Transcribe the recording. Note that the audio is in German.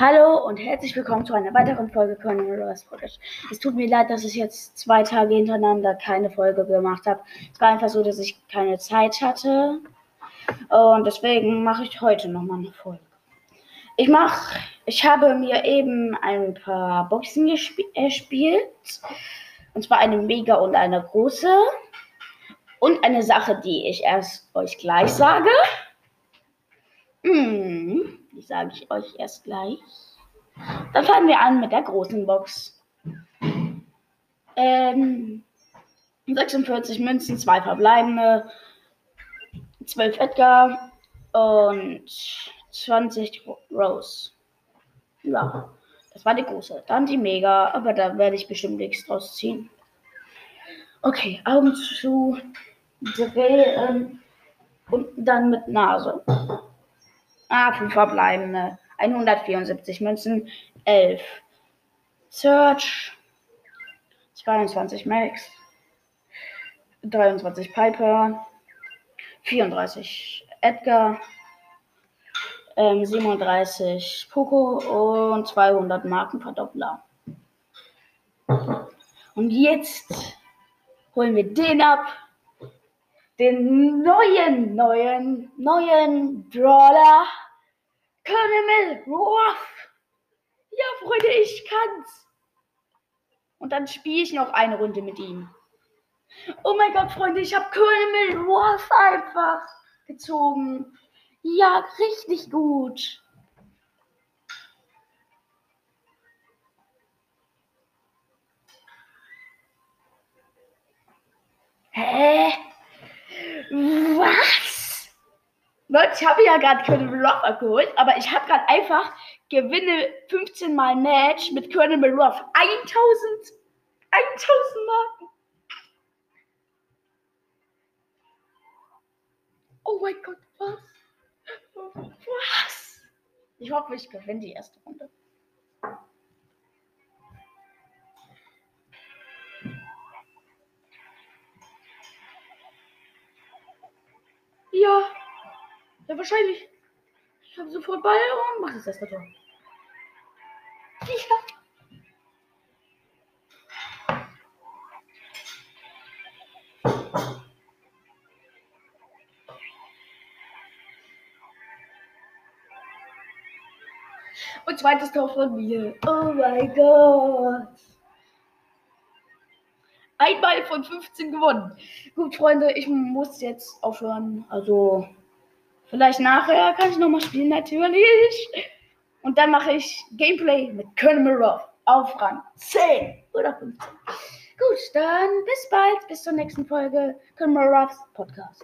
Hallo und herzlich willkommen zu einer weiteren Folge Colonel Ross Podcast. Es tut mir leid, dass ich jetzt zwei Tage hintereinander keine Folge gemacht habe. Es war einfach so, dass ich keine Zeit hatte. Und deswegen mache ich heute nochmal eine Folge. Ich mache, ich habe mir eben ein paar Boxen gespielt. Und zwar eine mega und eine große. Und eine Sache, die ich erst euch gleich sage. Hm. Sage ich euch erst gleich. Dann fangen wir an mit der großen Box. Ähm, 46 Münzen, 2 verbleibende, 12 Edgar und 20 Rose. Ja, das war die große. Dann die Mega, aber da werde ich bestimmt nichts draus ziehen. Okay, Augen zu, drehen und dann mit Nase. Ah, 5 verbleibende. 174 Münzen. 11. Search. 22 Max. 23 Piper. 34 Edgar. Ähm, 37 Poco und 200 Markenverdoppler. Und jetzt holen wir den ab. Den neuen, neuen, neuen Brawler. Colonel Ruff. Ja, Freunde, ich kann's. Und dann spiele ich noch eine Runde mit ihm. Oh mein Gott, Freunde, ich habe Colonel Ruff einfach gezogen. Ja, richtig gut. Hä? Ich habe ja gerade Colonel Ruff abgeholt, aber ich habe gerade einfach gewinne 15 mal Match mit Colonel Ruff. 1000, 1000 Marken. Oh mein Gott, was? Was? Ich hoffe, ich gewinne die erste Runde. Ja. Ja, wahrscheinlich. Ich habe sofort Ball und mach das erste Tor. Ja. Und zweites Tor von mir. Oh mein Gott. Einmal von 15 gewonnen. Gut, Freunde, ich muss jetzt aufhören. Also Vielleicht nachher kann ich nochmal spielen, natürlich. Und dann mache ich Gameplay mit Colonel Mirov auf Rang 10 oder 15. Gut, dann bis bald, bis zur nächsten Folge Colonel Mirovs Podcast.